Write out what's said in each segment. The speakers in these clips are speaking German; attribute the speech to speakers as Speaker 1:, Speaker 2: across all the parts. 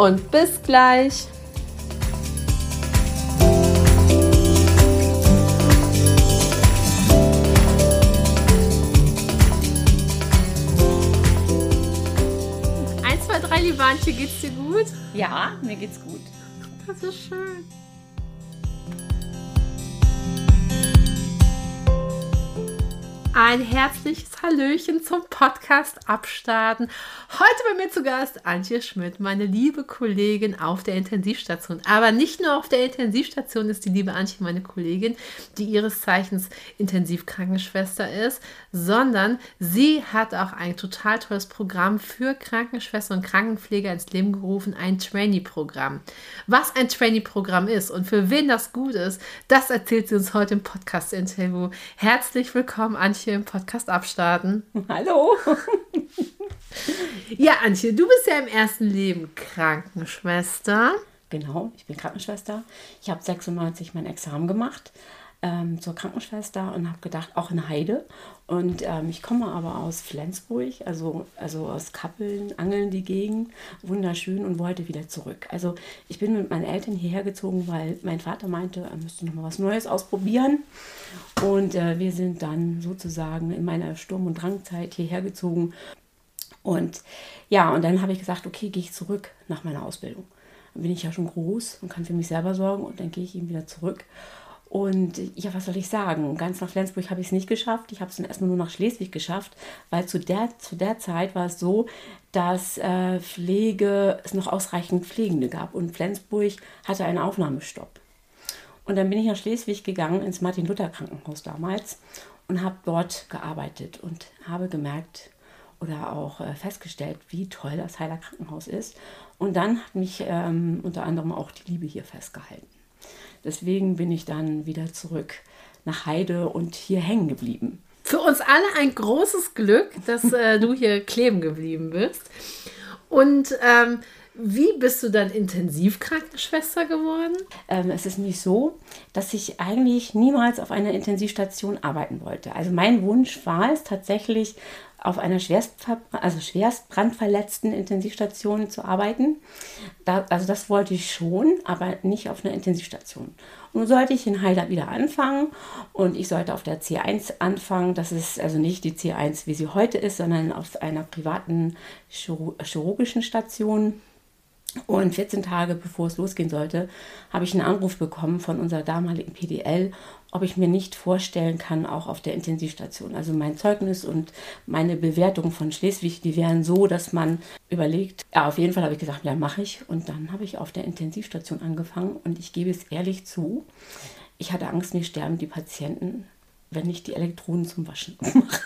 Speaker 1: und bis gleich. Eins, zwei, drei, liebe Antje, geht's dir gut?
Speaker 2: Ja, mir geht's gut.
Speaker 1: Das ist schön. Ein herzliches Hallöchen zum Podcast Abstarten. Heute bei mir zu Gast Antje Schmidt, meine liebe Kollegin auf der Intensivstation. Aber nicht nur auf der Intensivstation ist die liebe Antje meine Kollegin, die ihres Zeichens Intensivkrankenschwester ist, sondern sie hat auch ein total tolles Programm für Krankenschwestern und Krankenpfleger ins Leben gerufen, ein Trainee-Programm. Was ein Trainee-Programm ist und für wen das gut ist, das erzählt sie uns heute im Podcast-Interview. Herzlich willkommen, Antje hier im Podcast abstarten.
Speaker 2: Hallo.
Speaker 1: ja, Antje, du bist ja im ersten Leben Krankenschwester.
Speaker 2: Genau, ich bin Krankenschwester. Ich habe 96 mein Examen gemacht ähm, zur Krankenschwester und habe gedacht, auch in Heide. Und ähm, ich komme aber aus Flensburg, also, also aus Kappeln, Angeln die Gegend, wunderschön und wollte wieder zurück. Also ich bin mit meinen Eltern hierher gezogen, weil mein Vater meinte, er müsste noch mal was Neues ausprobieren. Und äh, wir sind dann sozusagen in meiner Sturm- und Drangzeit hierher gezogen. Und ja, und dann habe ich gesagt, okay, gehe ich zurück nach meiner Ausbildung. Dann bin ich ja schon groß und kann für mich selber sorgen und dann gehe ich eben wieder zurück. Und ja, was soll ich sagen? Ganz nach Flensburg habe ich es nicht geschafft. Ich habe es dann erstmal nur nach Schleswig geschafft, weil zu der, zu der Zeit war es so, dass äh, Pflege, es noch ausreichend Pflegende gab und Flensburg hatte einen Aufnahmestopp. Und dann bin ich nach Schleswig gegangen, ins Martin-Luther-Krankenhaus damals und habe dort gearbeitet und habe gemerkt oder auch äh, festgestellt, wie toll das Heiler Krankenhaus ist. Und dann hat mich ähm, unter anderem auch die Liebe hier festgehalten. Deswegen bin ich dann wieder zurück nach Heide und hier hängen geblieben.
Speaker 1: Für uns alle ein großes Glück, dass äh, du hier kleben geblieben bist. Und ähm, wie bist du dann Intensivkrankenschwester geworden?
Speaker 2: Ähm, es ist nicht so, dass ich eigentlich niemals auf einer Intensivstation arbeiten wollte. Also mein Wunsch war es tatsächlich, auf einer schwerst, also schwerst brandverletzten Intensivstation zu arbeiten. Da, also das wollte ich schon, aber nicht auf einer Intensivstation. Nun sollte ich in Heidelberg wieder anfangen und ich sollte auf der C1 anfangen. Das ist also nicht die C1, wie sie heute ist, sondern auf einer privaten chirurgischen Station. Und 14 Tage bevor es losgehen sollte, habe ich einen Anruf bekommen von unserer damaligen PDL, ob ich mir nicht vorstellen kann, auch auf der Intensivstation. Also mein Zeugnis und meine Bewertung von Schleswig, die wären so, dass man überlegt, ja, auf jeden Fall habe ich gesagt, ja, mache ich. Und dann habe ich auf der Intensivstation angefangen und ich gebe es ehrlich zu, ich hatte Angst, mir sterben die Patienten, wenn ich die Elektroden zum Waschen mache.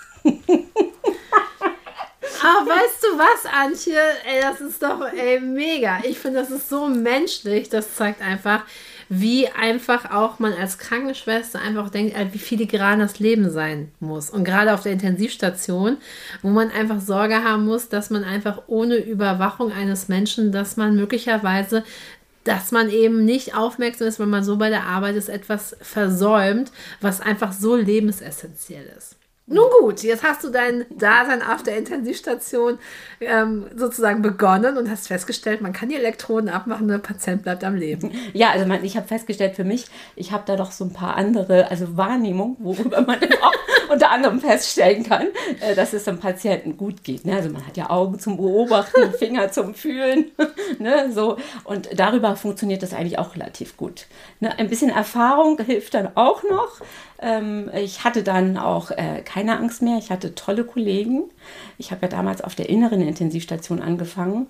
Speaker 1: Aber weißt du was, Antje? Ey, das ist doch ey, mega. Ich finde, das ist so menschlich. Das zeigt einfach, wie einfach auch man als Krankenschwester einfach denkt, wie filigran das Leben sein muss. Und gerade auf der Intensivstation, wo man einfach Sorge haben muss, dass man einfach ohne Überwachung eines Menschen, dass man möglicherweise dass man eben nicht aufmerksam ist, wenn man so bei der Arbeit ist, etwas versäumt, was einfach so lebensessentiell ist. Nun gut, jetzt hast du dein Dasein auf der Intensivstation ähm, sozusagen begonnen und hast festgestellt, man kann die Elektroden abmachen, der Patient bleibt am Leben.
Speaker 2: Ja, also man, ich habe festgestellt für mich, ich habe da doch so ein paar andere, also Wahrnehmung, worüber man auch unter anderem feststellen kann, äh, dass es dem Patienten gut geht. Ne? Also man hat ja Augen zum Beobachten, Finger zum Fühlen, ne? so und darüber funktioniert das eigentlich auch relativ gut. Ne? Ein bisschen Erfahrung hilft dann auch noch. Ähm, ich hatte dann auch äh, keine Angst mehr. Ich hatte tolle Kollegen. Ich habe ja damals auf der inneren Intensivstation angefangen,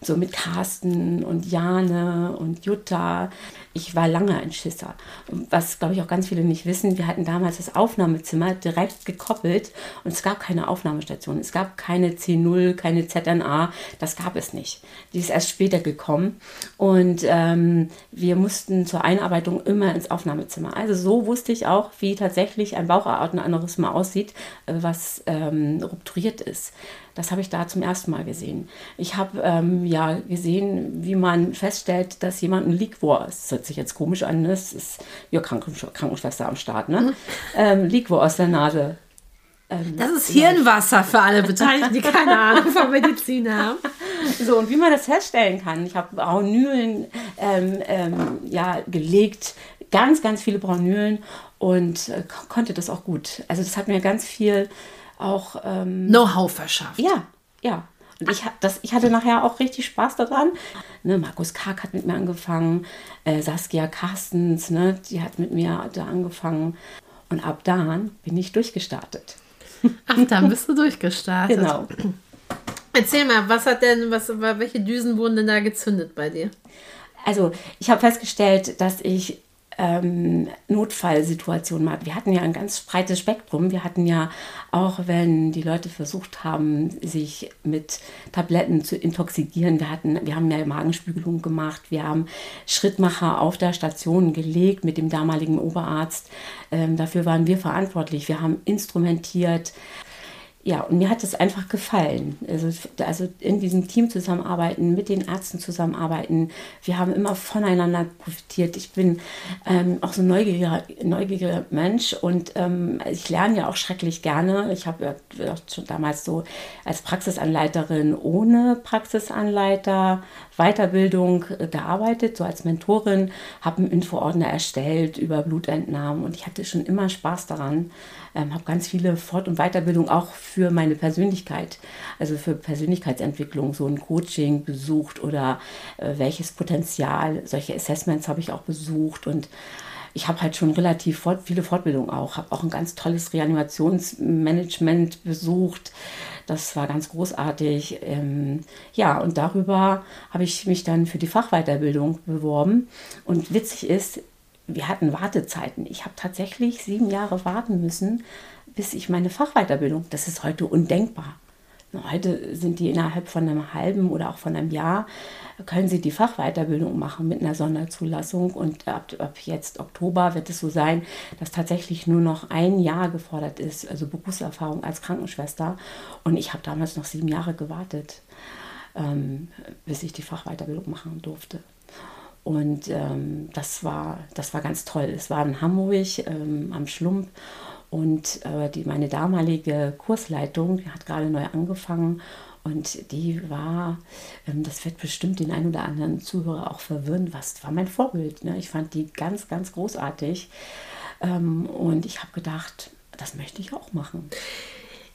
Speaker 2: so mit Carsten und Jane und Jutta. Ich war lange ein Schisser. Was, glaube ich, auch ganz viele nicht wissen, wir hatten damals das Aufnahmezimmer direkt gekoppelt und es gab keine Aufnahmestation. Es gab keine C0, keine ZNA. Das gab es nicht. Die ist erst später gekommen und ähm, wir mussten zur Einarbeitung immer ins Aufnahmezimmer. Also so wusste ich auch, wie tatsächlich ein Bauchaortenaneurysma aussieht, äh, was ähm, rupturiert ist. Das habe ich da zum ersten Mal gesehen. Ich habe ähm, ja gesehen, wie man feststellt, dass jemand ein Liquor, das hört sich jetzt komisch an, ne? das ist ja Krankensch Krankenschwester am Start, ne? Mhm. Ähm, Liquor aus der Nase.
Speaker 1: Ähm, das ist Hirnwasser für alle Beteiligten, die keine Ahnung von Medizin haben.
Speaker 2: So, und wie man das feststellen kann, ich habe Braunülen ähm, ähm, ja, gelegt, ganz, ganz viele Braunülen und äh, konnte das auch gut. Also das hat mir ganz viel auch
Speaker 1: ähm, Know-how verschafft.
Speaker 2: Ja, ja. Und ich, das, ich hatte nachher auch richtig Spaß daran. Ne, Markus Karg hat mit mir angefangen, äh, Saskia Carstens, ne, die hat mit mir da angefangen. Und ab dann bin ich durchgestartet.
Speaker 1: Ach, dann bist du durchgestartet.
Speaker 2: Genau.
Speaker 1: Erzähl mal, was hat denn, was, welche Düsen wurden denn da gezündet bei dir?
Speaker 2: Also, ich habe festgestellt, dass ich ähm, Notfallsituationen mal. Wir hatten ja ein ganz breites Spektrum. Wir hatten ja auch, wenn die Leute versucht haben, sich mit Tabletten zu intoxikieren, wir hatten, wir haben ja Magenspiegelung gemacht, wir haben Schrittmacher auf der Station gelegt mit dem damaligen Oberarzt. Ähm, dafür waren wir verantwortlich. Wir haben instrumentiert, ja, und mir hat es einfach gefallen. Also, also in diesem Team zusammenarbeiten, mit den Ärzten zusammenarbeiten. Wir haben immer voneinander profitiert. Ich bin ähm, auch so ein neugieriger, neugieriger Mensch und ähm, ich lerne ja auch schrecklich gerne. Ich habe ja schon damals so als Praxisanleiterin ohne Praxisanleiter Weiterbildung äh, gearbeitet, so als Mentorin, habe einen Infoordner erstellt über Blutentnahmen und ich hatte schon immer Spaß daran ähm, habe ganz viele Fort- und Weiterbildungen auch für meine Persönlichkeit, also für Persönlichkeitsentwicklung, so ein Coaching besucht oder äh, welches Potenzial, solche Assessments habe ich auch besucht und ich habe halt schon relativ fort, viele Fortbildungen auch, habe auch ein ganz tolles Reanimationsmanagement besucht. Das war ganz großartig. Ähm, ja, und darüber habe ich mich dann für die Fachweiterbildung beworben. Und witzig ist, wir hatten Wartezeiten. Ich habe tatsächlich sieben Jahre warten müssen, bis ich meine Fachweiterbildung, das ist heute undenkbar. Heute sind die innerhalb von einem halben oder auch von einem Jahr, können sie die Fachweiterbildung machen mit einer Sonderzulassung. Und ab, ab jetzt Oktober wird es so sein, dass tatsächlich nur noch ein Jahr gefordert ist, also Berufserfahrung als Krankenschwester. Und ich habe damals noch sieben Jahre gewartet, ähm, bis ich die Fachweiterbildung machen durfte. Und ähm, das, war, das war ganz toll. Es war in Hamburg ähm, am Schlump und äh, die, meine damalige Kursleitung hat gerade neu angefangen und die war, ähm, das wird bestimmt den einen oder anderen Zuhörer auch verwirren, was war mein Vorbild. Ne? Ich fand die ganz, ganz großartig ähm, und ich habe gedacht, das möchte ich auch machen.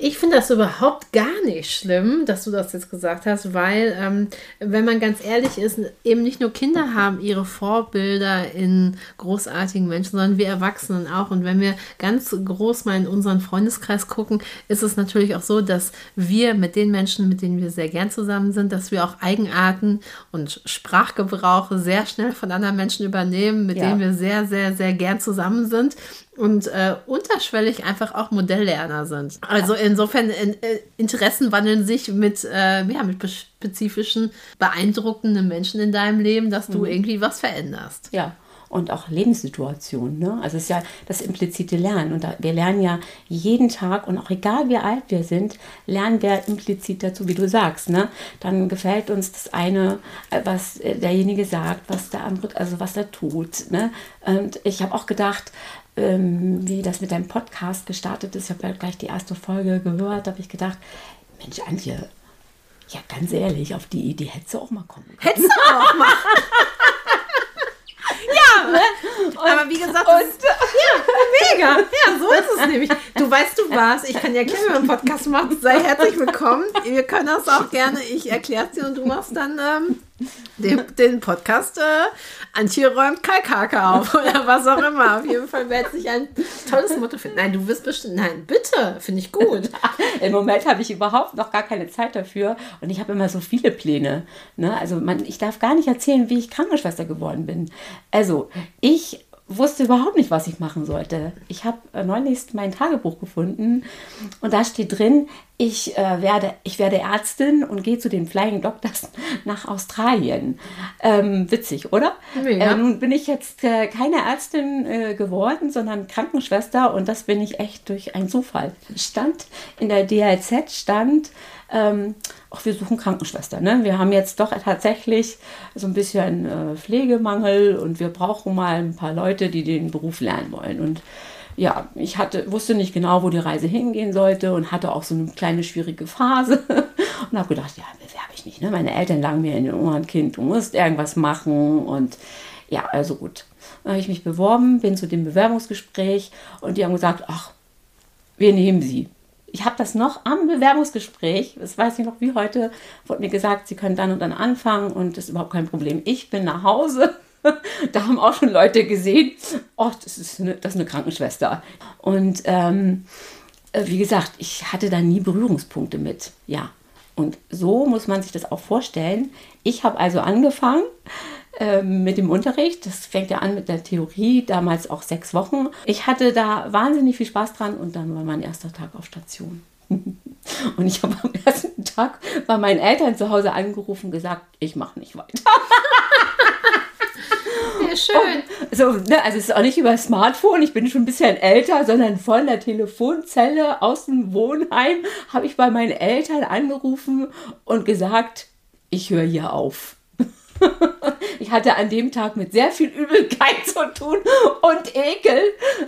Speaker 1: Ich finde das überhaupt gar nicht schlimm, dass du das jetzt gesagt hast, weil, ähm, wenn man ganz ehrlich ist, eben nicht nur Kinder haben ihre Vorbilder in großartigen Menschen, sondern wir Erwachsenen auch. Und wenn wir ganz groß mal in unseren Freundeskreis gucken, ist es natürlich auch so, dass wir mit den Menschen, mit denen wir sehr gern zusammen sind, dass wir auch Eigenarten und Sprachgebrauche sehr schnell von anderen Menschen übernehmen, mit ja. denen wir sehr, sehr, sehr gern zusammen sind und äh, unterschwellig einfach auch Modelllerner sind. Also insofern in, äh, Interessen wandeln sich mit, äh, ja, mit spezifischen, beeindruckenden Menschen in deinem Leben, dass du mhm. irgendwie was veränderst.
Speaker 2: Ja. Und auch Lebenssituationen. Ne? Also es ist ja das implizite Lernen. Und da, wir lernen ja jeden Tag und auch egal wie alt wir sind, lernen wir implizit dazu, wie du sagst. Ne? Dann gefällt uns das eine, äh, was derjenige sagt, was der andere, also was er tut. Ne? Und ich habe auch gedacht, ähm, wie das mit deinem Podcast gestartet ist. Ich habe ja gleich die erste Folge gehört, habe ich gedacht, Mensch, Antje, ja, ganz ehrlich, auf die Idee hättest du auch mal kommen können.
Speaker 1: Hättest du auch mal. ja, ne? und, aber wie gesagt, und, ist, ja, mega. Ja, so ist es nämlich. Du weißt du was, ich kann ja wie man einen Podcast macht. Sei herzlich willkommen. Wir können das auch gerne, ich erkläre es dir und du machst dann ähm, den, den Podcast äh, Antje räumt Kalkake auf oder was auch immer. Auf jeden Fall werde ich ein tolles Motto finden. Nein, du wirst bestimmt, nein, bitte, finde ich gut.
Speaker 2: Im Moment habe ich überhaupt noch gar keine Zeit dafür und ich habe immer so viele Pläne. Ne? Also man, ich darf gar nicht erzählen, wie ich Krankenschwester geworden bin. Also ich wusste überhaupt nicht, was ich machen sollte. Ich habe äh, neulich mein Tagebuch gefunden und da steht drin, ich, äh, werde, ich werde Ärztin und gehe zu den Flying Doctors nach Australien. Ähm, witzig, oder? Äh, nun bin ich jetzt äh, keine Ärztin äh, geworden, sondern Krankenschwester und das bin ich echt durch einen Zufall. Stand in der DLZ, stand ähm, ach, wir suchen Krankenschwester. Ne? Wir haben jetzt doch tatsächlich so ein bisschen äh, Pflegemangel und wir brauchen mal ein paar Leute, die den Beruf lernen wollen. Und ja, ich hatte, wusste nicht genau, wo die Reise hingehen sollte und hatte auch so eine kleine schwierige Phase und habe gedacht, ja, bewerbe ich mich. Ne? Meine Eltern lagen mir in den Ohren, Kind, du musst irgendwas machen und ja, also gut. Dann habe ich mich beworben, bin zu dem Bewerbungsgespräch und die haben gesagt, ach, wir nehmen sie ich habe das noch am Bewerbungsgespräch, das weiß ich noch wie heute, wurde mir gesagt, Sie können dann und dann anfangen und das ist überhaupt kein Problem. Ich bin nach Hause. da haben auch schon Leute gesehen, oh, das ist eine, das ist eine Krankenschwester. Und ähm, äh, wie gesagt, ich hatte da nie Berührungspunkte mit. Ja. Und so muss man sich das auch vorstellen. Ich habe also angefangen ähm, mit dem Unterricht. Das fängt ja an mit der Theorie, damals auch sechs Wochen. Ich hatte da wahnsinnig viel Spaß dran und dann war mein erster Tag auf Station. Und ich habe am ersten Tag bei meinen Eltern zu Hause angerufen und gesagt, ich mache nicht weiter.
Speaker 1: Ja, schön.
Speaker 2: So, ne, also es ist auch nicht über Smartphone, ich bin schon ein bisschen älter, sondern von der Telefonzelle aus dem Wohnheim habe ich bei meinen Eltern angerufen und gesagt, ich höre hier auf ich hatte an dem Tag mit sehr viel Übelkeit zu tun und Ekel.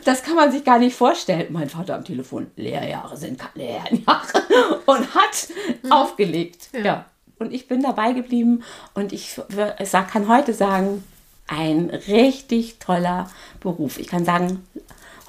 Speaker 2: Das kann man sich gar nicht vorstellen. Mein Vater am Telefon, Lehrjahre sind keine Lehrjahre. Und hat mhm. aufgelegt. Ja. ja. Und ich bin dabei geblieben und ich, ich kann heute sagen, ein richtig toller Beruf. Ich kann sagen,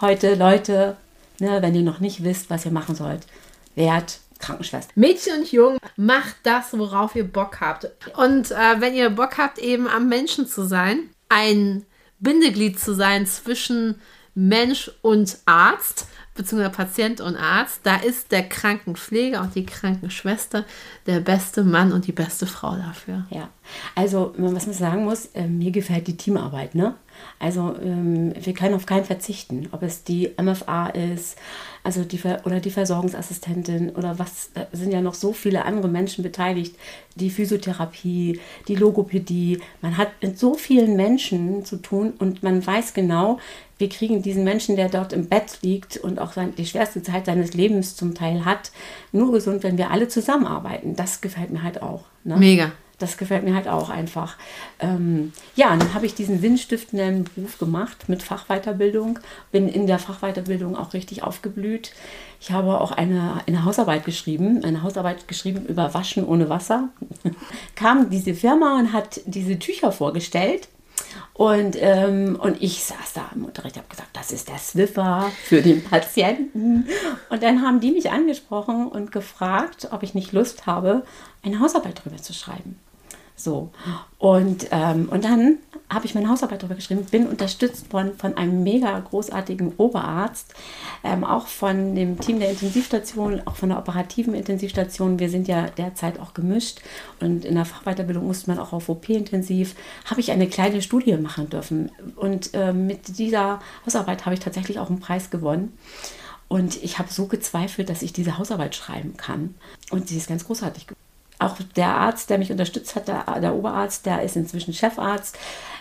Speaker 2: heute, Leute, ne, wenn ihr noch nicht wisst, was ihr machen sollt, wert Krankenschwester.
Speaker 1: Mädchen und Jungen, macht das, worauf ihr Bock habt. Und äh, wenn ihr Bock habt, eben am Menschen zu sein, ein Bindeglied zu sein zwischen Mensch und Arzt, beziehungsweise Patient und Arzt, da ist der Krankenpfleger und die Krankenschwester der beste Mann und die beste Frau dafür.
Speaker 2: Ja, also was man sagen muss, äh, mir gefällt die Teamarbeit, ne? Also ähm, wir können auf keinen verzichten, ob es die MFA ist, also die oder die Versorgungsassistentin oder was, sind ja noch so viele andere Menschen beteiligt, die Physiotherapie, die Logopädie. Man hat mit so vielen Menschen zu tun und man weiß genau, wir kriegen diesen Menschen, der dort im Bett liegt und auch die schwerste Zeit seines Lebens zum Teil hat, nur gesund, wenn wir alle zusammenarbeiten. Das gefällt mir halt auch.
Speaker 1: Ne? Mega
Speaker 2: das gefällt mir halt auch einfach. Ähm, ja, dann habe ich diesen sinnstiftenden Beruf gemacht mit Fachweiterbildung, bin in der Fachweiterbildung auch richtig aufgeblüht. Ich habe auch eine, eine Hausarbeit geschrieben, eine Hausarbeit geschrieben über Waschen ohne Wasser. Kam diese Firma und hat diese Tücher vorgestellt. Und, ähm, und ich saß da im Unterricht, habe gesagt, das ist der Swiffer für den Patienten. Und dann haben die mich angesprochen und gefragt, ob ich nicht Lust habe, eine Hausarbeit darüber zu schreiben. So. Und, ähm, und dann habe ich meine Hausarbeit darüber geschrieben, bin unterstützt worden von einem mega großartigen Oberarzt, ähm, auch von dem Team der Intensivstation, auch von der operativen Intensivstation. Wir sind ja derzeit auch gemischt und in der Fachweiterbildung musste man auch auf OP-intensiv, habe ich eine kleine Studie machen dürfen. Und ähm, mit dieser Hausarbeit habe ich tatsächlich auch einen Preis gewonnen. Und ich habe so gezweifelt, dass ich diese Hausarbeit schreiben kann. Und sie ist ganz großartig geworden auch der Arzt, der mich unterstützt hat, der, der Oberarzt, der ist inzwischen Chefarzt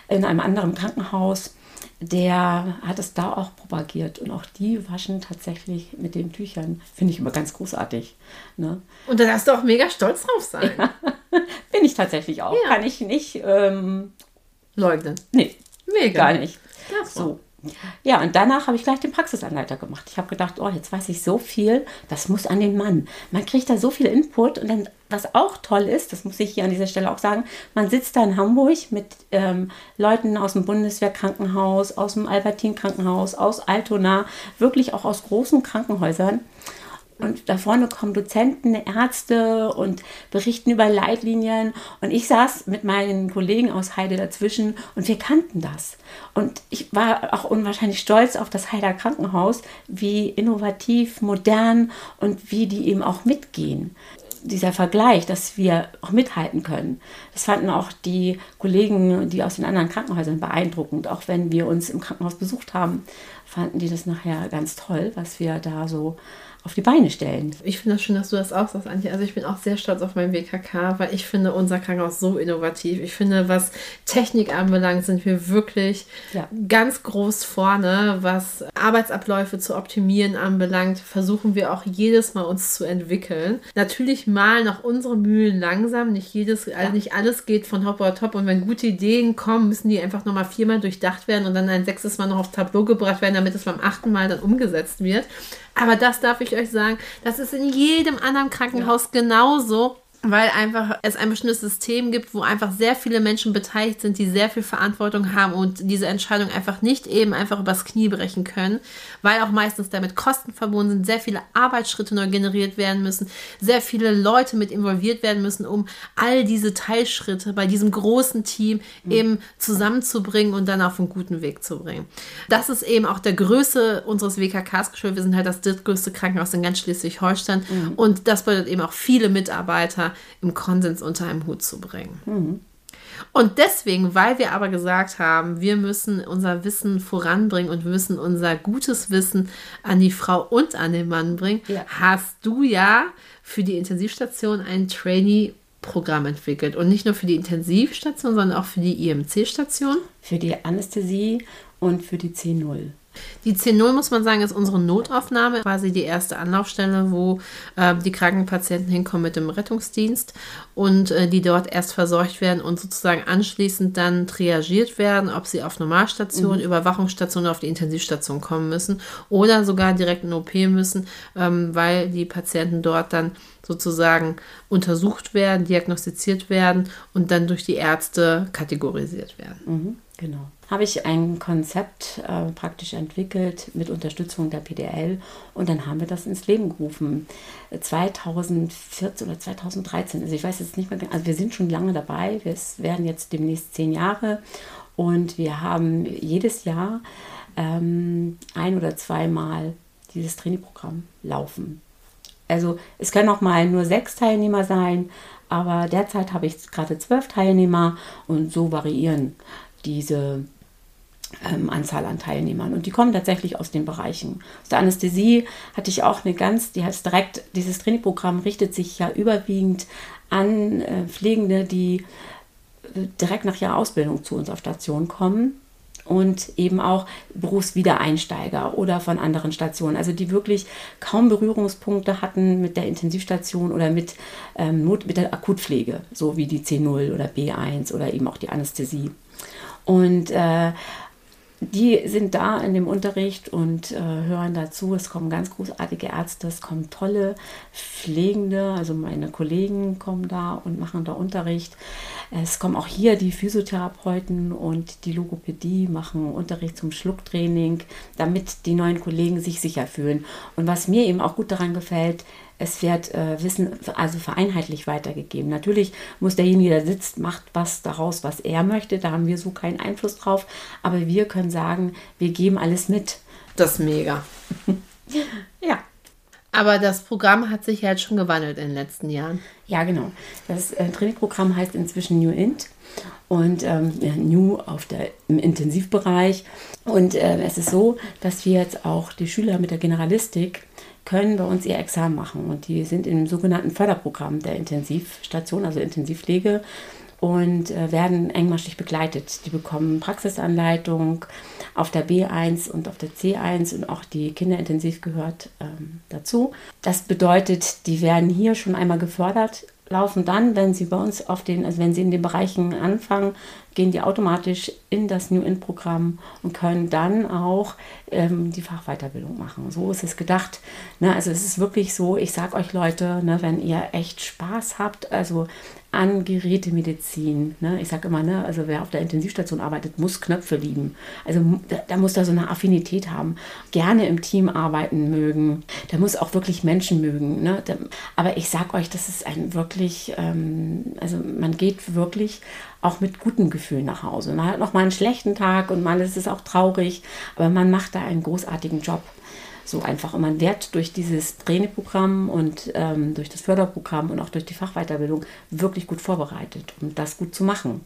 Speaker 2: in einem anderen Krankenhaus der hat es da auch propagiert. Und auch die waschen tatsächlich mit den Tüchern. Finde ich immer ganz großartig. Ne?
Speaker 1: Und da darfst du auch mega stolz drauf sein. Ja,
Speaker 2: bin ich tatsächlich auch. Ja. Kann ich nicht ähm,
Speaker 1: leugnen.
Speaker 2: Nee, mega. gar nicht. So. Ja, und danach habe ich gleich den Praxisanleiter gemacht. Ich habe gedacht, oh, jetzt weiß ich so viel, das muss an den Mann. Man kriegt da so viel Input und dann, was auch toll ist, das muss ich hier an dieser Stelle auch sagen, man sitzt da in Hamburg mit ähm, Leuten aus dem Bundeswehrkrankenhaus, aus dem Albertin Krankenhaus, aus Altona, wirklich auch aus großen Krankenhäusern und da vorne kommen Dozenten, Ärzte und berichten über Leitlinien. Und ich saß mit meinen Kollegen aus Heide dazwischen und wir kannten das. Und ich war auch unwahrscheinlich stolz auf das Heider Krankenhaus, wie innovativ, modern und wie die eben auch mitgehen dieser Vergleich, dass wir auch mithalten können. Das fanden auch die Kollegen, die aus den anderen Krankenhäusern beeindruckend. Auch wenn wir uns im Krankenhaus besucht haben, fanden die das nachher ganz toll, was wir da so auf die Beine stellen.
Speaker 1: Ich finde das schön, dass du das auch sagst, Antje. Also ich bin auch sehr stolz auf mein WKK, weil ich finde unser Krankenhaus so innovativ. Ich finde, was Technik anbelangt, sind wir wirklich ja. ganz groß vorne. Was Arbeitsabläufe zu optimieren anbelangt, versuchen wir auch jedes Mal uns zu entwickeln. Natürlich mal nach unseren Mühlen langsam. Nicht jedes, ja. also nicht alles geht von Hop oder Top. Und wenn gute Ideen kommen, müssen die einfach nochmal viermal durchdacht werden und dann ein sechstes Mal noch aufs Tableau gebracht werden, damit es beim achten Mal dann umgesetzt wird. Aber das darf ich euch sagen, das ist in jedem anderen Krankenhaus ja. genauso weil einfach es ein bestimmtes System gibt, wo einfach sehr viele Menschen beteiligt sind, die sehr viel Verantwortung haben und diese Entscheidung einfach nicht eben einfach übers Knie brechen können, weil auch meistens damit Kosten verbunden sind, sehr viele Arbeitsschritte neu generiert werden müssen, sehr viele Leute mit involviert werden müssen, um all diese Teilschritte bei diesem großen Team mhm. eben zusammenzubringen und dann auf einen guten Weg zu bringen. Das ist eben auch der Größe unseres WKKs geschuldet. Wir sind halt das drittgrößte Krankenhaus in ganz Schleswig-Holstein mhm. und das bedeutet eben auch viele Mitarbeiter, im Konsens unter einem Hut zu bringen. Mhm. Und deswegen, weil wir aber gesagt haben, wir müssen unser Wissen voranbringen und wir müssen unser gutes Wissen an die Frau und an den Mann bringen, ja. hast du ja für die Intensivstation ein Trainee Programm entwickelt und nicht nur für die Intensivstation, sondern auch für die IMC-Station.
Speaker 2: Für die Anästhesie und für die C0.
Speaker 1: Die C0, muss man sagen, ist unsere Notaufnahme, quasi die erste Anlaufstelle, wo äh, die Krankenpatienten hinkommen mit dem Rettungsdienst und äh, die dort erst versorgt werden und sozusagen anschließend dann triagiert werden, ob sie auf Normalstation, mhm. Überwachungsstation oder auf die Intensivstation kommen müssen oder sogar direkt in OP müssen, ähm, weil die Patienten dort dann sozusagen untersucht werden, diagnostiziert werden und dann durch die Ärzte kategorisiert werden.
Speaker 2: Mhm, genau habe ich ein Konzept äh, praktisch entwickelt mit Unterstützung der PDL und dann haben wir das ins Leben gerufen. 2014 oder 2013, also ich weiß jetzt nicht mehr, genau, also wir sind schon lange dabei, wir werden jetzt demnächst zehn Jahre und wir haben jedes Jahr ähm, ein oder zweimal dieses Trainingprogramm laufen. Also es können auch mal nur sechs Teilnehmer sein, aber derzeit habe ich gerade zwölf Teilnehmer und so variieren diese ähm, Anzahl an Teilnehmern. Und die kommen tatsächlich aus den Bereichen. Aus der Anästhesie hatte ich auch eine ganz, die heißt direkt, dieses Trainingprogramm richtet sich ja überwiegend an äh, Pflegende, die äh, direkt nach ihrer Ausbildung zu uns auf Station kommen und eben auch Berufswiedereinsteiger oder von anderen Stationen, also die wirklich kaum Berührungspunkte hatten mit der Intensivstation oder mit, ähm, mit der Akutpflege, so wie die C0 oder B1 oder eben auch die Anästhesie. Und äh, die sind da in dem Unterricht und äh, hören dazu. Es kommen ganz großartige Ärzte, es kommen tolle Pflegende, also meine Kollegen kommen da und machen da Unterricht. Es kommen auch hier die Physiotherapeuten und die Logopädie machen Unterricht zum Schlucktraining, damit die neuen Kollegen sich sicher fühlen. Und was mir eben auch gut daran gefällt, es wird äh, Wissen also vereinheitlich weitergegeben. Natürlich muss derjenige, der sitzt, macht was daraus, was er möchte. Da haben wir so keinen Einfluss drauf. Aber wir können sagen, wir geben alles mit.
Speaker 1: Das ist mega. ja. Aber das Programm hat sich ja jetzt schon gewandelt in den letzten Jahren.
Speaker 2: Ja, genau. Das äh, Trainingprogramm heißt inzwischen New Int und ähm, New auf der, im Intensivbereich. Und äh, es ist so, dass wir jetzt auch die Schüler mit der Generalistik können bei uns ihr Examen machen. Und die sind im sogenannten Förderprogramm der Intensivstation, also Intensivpflege, und äh, werden engmaschig begleitet. Die bekommen Praxisanleitung auf der B1 und auf der C1 und auch die Kinderintensiv gehört ähm, dazu. Das bedeutet, die werden hier schon einmal gefördert laufen dann, wenn sie bei uns auf den, also wenn sie in den Bereichen anfangen, gehen die automatisch in das New In-Programm und können dann auch ähm, die Fachweiterbildung machen. So ist es gedacht. Ne? Also es ist wirklich so, ich sage euch Leute, ne, wenn ihr echt Spaß habt, also an Gerätemedizin. Ne? Ich sage immer, ne, also wer auf der Intensivstation arbeitet, muss Knöpfe lieben. Also da, da, muss da so eine Affinität haben. Gerne im Team arbeiten mögen. Der muss auch wirklich Menschen mögen. Ne? Da, aber ich sage euch, das ist ein wirklich, ähm, also man geht wirklich auch mit guten Gefühlen nach Hause. Man hat noch mal einen schlechten Tag und mal ist es auch traurig, aber man macht da einen großartigen Job so einfach. Und man wird durch dieses Trainingsprogramm und ähm, durch das Förderprogramm und auch durch die Fachweiterbildung wirklich gut vorbereitet, um das gut zu machen.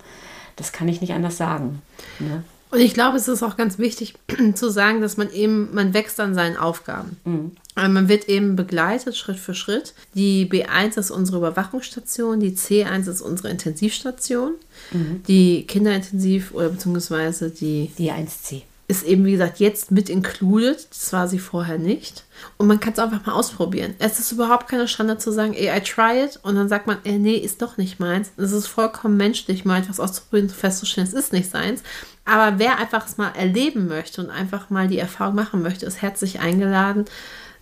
Speaker 2: Das kann ich nicht anders sagen. Ne?
Speaker 1: Und ich glaube, es ist auch ganz wichtig zu sagen, dass man eben, man wächst an seinen Aufgaben. Mhm. Man wird eben begleitet Schritt für Schritt. Die B1 ist unsere Überwachungsstation, die C1 ist unsere Intensivstation, mhm. die Kinderintensiv oder beziehungsweise die.
Speaker 2: Die 1C
Speaker 1: ist eben, wie gesagt, jetzt mit included. Das war sie vorher nicht. Und man kann es einfach mal ausprobieren. Es ist überhaupt keine Schande zu sagen, ey, I try it. Und dann sagt man, ey, nee, ist doch nicht meins. Es ist vollkommen menschlich, mal etwas auszuprobieren festzustellen, es ist nicht seins. Aber wer einfach es mal erleben möchte und einfach mal die Erfahrung machen möchte, ist herzlich eingeladen,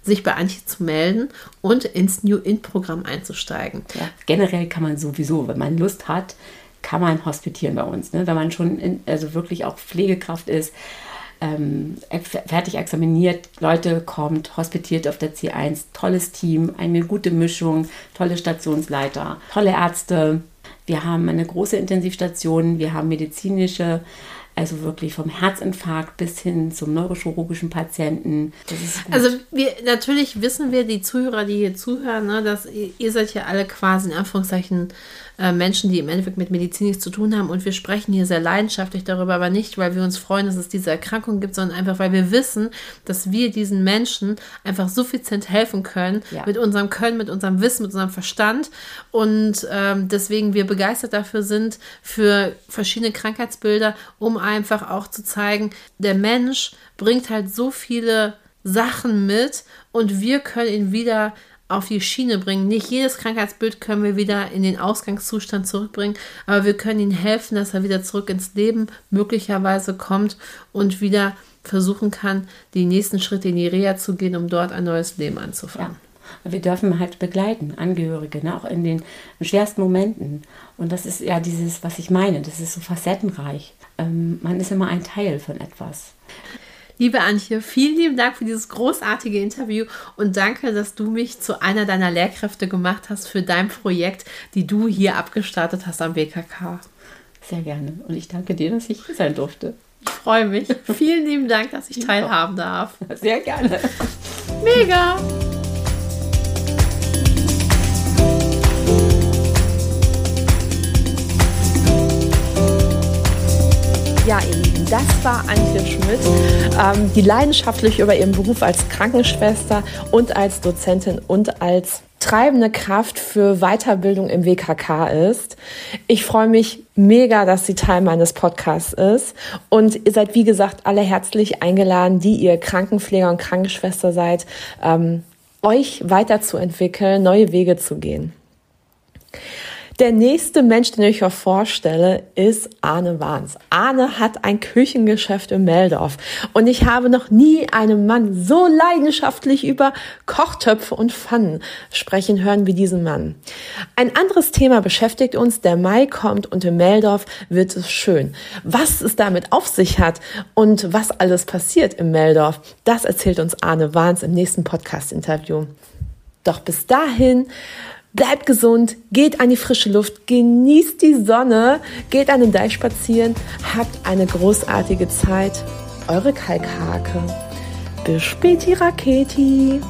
Speaker 1: sich bei Antje zu melden und ins New In-Programm einzusteigen.
Speaker 2: Ja, generell kann man sowieso, wenn man Lust hat, kann man hospitieren bei uns. Ne? Wenn man schon in, also wirklich auch Pflegekraft ist, ähm, fertig examiniert, Leute kommt, hospitiert auf der C1, tolles Team, eine gute Mischung, tolle Stationsleiter, tolle Ärzte. Wir haben eine große Intensivstation, wir haben medizinische also wirklich vom Herzinfarkt bis hin zum neurochirurgischen Patienten.
Speaker 1: Also wir natürlich wissen wir, die Zuhörer, die hier zuhören, ne, dass ihr, ihr seid ja alle quasi in Anführungszeichen äh, Menschen, die im Endeffekt mit Medizin nichts zu tun haben. Und wir sprechen hier sehr leidenschaftlich darüber, aber nicht, weil wir uns freuen, dass es diese Erkrankung gibt, sondern einfach, weil wir wissen, dass wir diesen Menschen einfach suffizient helfen können ja. mit unserem Können, mit unserem Wissen, mit unserem Verstand. Und ähm, deswegen wir begeistert dafür sind, für verschiedene Krankheitsbilder, um einfach auch zu zeigen, der Mensch bringt halt so viele Sachen mit und wir können ihn wieder auf die Schiene bringen. Nicht jedes Krankheitsbild können wir wieder in den Ausgangszustand zurückbringen, aber wir können ihm helfen, dass er wieder zurück ins Leben möglicherweise kommt und wieder versuchen kann, die nächsten Schritte in die Reha zu gehen, um dort ein neues Leben anzufangen.
Speaker 2: Ja. Wir dürfen halt begleiten, Angehörige, ne? auch in den schwersten Momenten. Und das ist ja dieses, was ich meine, das ist so facettenreich. Ähm, man ist immer ein Teil von etwas.
Speaker 1: Liebe Antje, vielen lieben Dank für dieses großartige Interview und danke, dass du mich zu einer deiner Lehrkräfte gemacht hast für dein Projekt, die du hier abgestartet hast am BKK.
Speaker 2: Sehr gerne. Und ich danke dir, dass ich hier sein durfte.
Speaker 1: Ich freue mich. Vielen lieben Dank, dass ich teilhaben darf.
Speaker 2: Sehr gerne.
Speaker 1: Mega. Ja, ihr Lieben, das war Antje Schmidt, ähm, die leidenschaftlich über ihren Beruf als Krankenschwester und als Dozentin und als treibende Kraft für Weiterbildung im WKK ist. Ich freue mich mega, dass sie Teil meines Podcasts ist. Und ihr seid, wie gesagt, alle herzlich eingeladen, die ihr Krankenpfleger und Krankenschwester seid, ähm, euch weiterzuentwickeln, neue Wege zu gehen. Der nächste Mensch, den ich euch vorstelle, ist Arne Wahns. Arne hat ein Küchengeschäft in Meldorf und ich habe noch nie einen Mann so leidenschaftlich über Kochtöpfe und Pfannen sprechen hören wie diesen Mann. Ein anderes Thema beschäftigt uns. Der Mai kommt und in Meldorf wird es schön. Was es damit auf sich hat und was alles passiert in Meldorf, das erzählt uns Arne Wahns im nächsten Podcast-Interview. Doch bis dahin Bleibt gesund, geht an die frische Luft, genießt die Sonne, geht an den Deich spazieren, habt eine großartige Zeit. Eure Kalkhake. Bis späti Raketi.